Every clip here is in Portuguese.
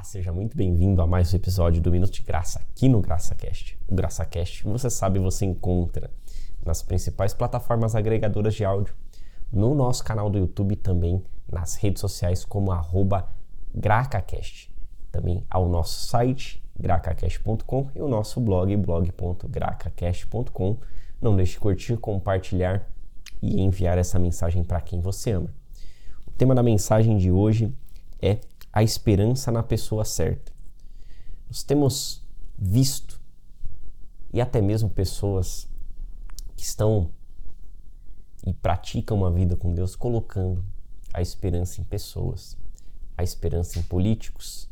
Olá, seja muito bem-vindo a mais um episódio do Minuto de Graça aqui no GraçaCast. O GraçaCast, você sabe, você encontra nas principais plataformas agregadoras de áudio, no nosso canal do YouTube também nas redes sociais como arroba GracaCast. Também ao nosso site gracacast.com e o nosso blog blog.gracacast.com. Não deixe de curtir, compartilhar e enviar essa mensagem para quem você ama. O tema da mensagem de hoje é a esperança na pessoa certa. Nós temos visto e até mesmo pessoas que estão e praticam uma vida com Deus colocando a esperança em pessoas, a esperança em políticos,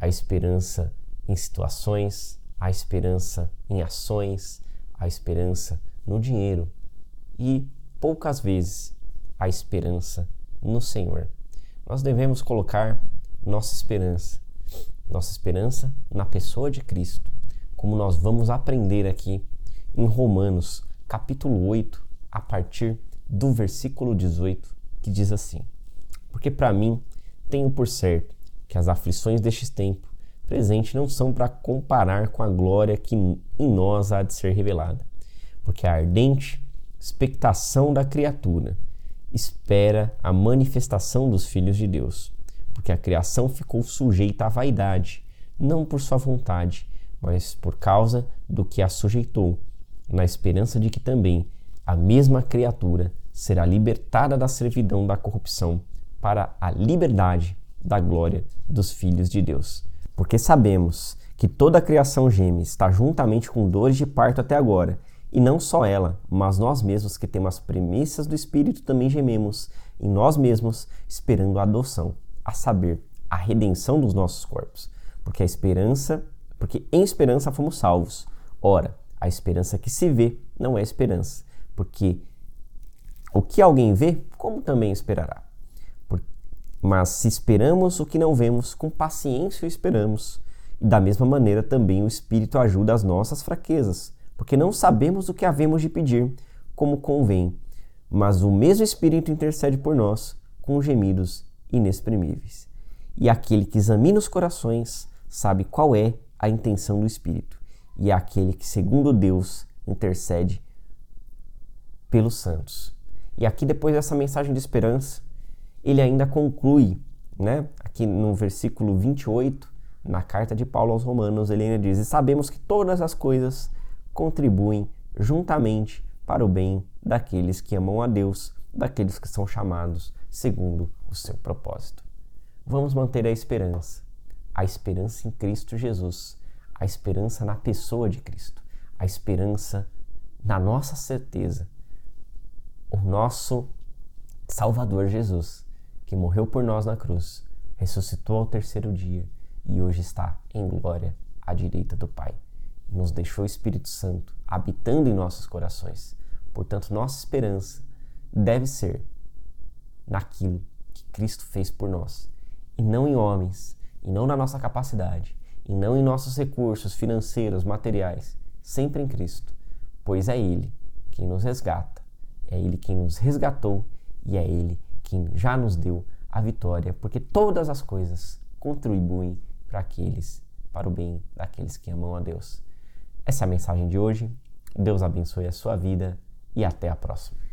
a esperança em situações, a esperança em ações, a esperança no dinheiro e poucas vezes a esperança no Senhor. Nós devemos colocar nossa esperança. Nossa esperança na pessoa de Cristo, como nós vamos aprender aqui em Romanos, capítulo 8, a partir do versículo 18, que diz assim: Porque para mim tenho por certo que as aflições deste tempo presente não são para comparar com a glória que em nós há de ser revelada, porque a ardente expectação da criatura espera a manifestação dos filhos de Deus porque a criação ficou sujeita à vaidade, não por sua vontade, mas por causa do que a sujeitou, na esperança de que também a mesma criatura será libertada da servidão da corrupção para a liberdade da glória dos filhos de Deus. Porque sabemos que toda a criação geme, está juntamente com dores de parto até agora, e não só ela, mas nós mesmos que temos as premissas do Espírito também gememos em nós mesmos, esperando a adoção a saber, a redenção dos nossos corpos. Porque a esperança, porque em esperança fomos salvos. Ora, a esperança que se vê não é esperança, porque o que alguém vê, como também esperará? Mas se esperamos o que não vemos, com paciência o esperamos. E da mesma maneira também o Espírito ajuda as nossas fraquezas, porque não sabemos o que havemos de pedir, como convém. Mas o mesmo Espírito intercede por nós com gemidos inexprimíveis. E aquele que examina os corações sabe qual é a intenção do Espírito, e é aquele que, segundo Deus, intercede pelos santos. E aqui, depois dessa mensagem de esperança, ele ainda conclui, né? Aqui no versículo 28, na carta de Paulo aos Romanos, ele ainda diz: E sabemos que todas as coisas contribuem juntamente para o bem daqueles que amam a Deus, daqueles que são chamados segundo o seu propósito. Vamos manter a esperança, a esperança em Cristo Jesus, a esperança na pessoa de Cristo, a esperança na nossa certeza, o nosso Salvador Jesus, que morreu por nós na cruz, ressuscitou ao terceiro dia e hoje está em glória à direita do Pai. Nos deixou o Espírito Santo habitando em nossos corações. Portanto, nossa esperança deve ser naquilo que Cristo fez por nós, e não em homens, e não na nossa capacidade, e não em nossos recursos financeiros, materiais, sempre em Cristo, pois é Ele quem nos resgata, é Ele quem nos resgatou e é Ele quem já nos deu a vitória, porque todas as coisas contribuem para aqueles, para o bem daqueles que amam a Deus. Essa é a mensagem de hoje. Deus abençoe a sua vida e até a próxima.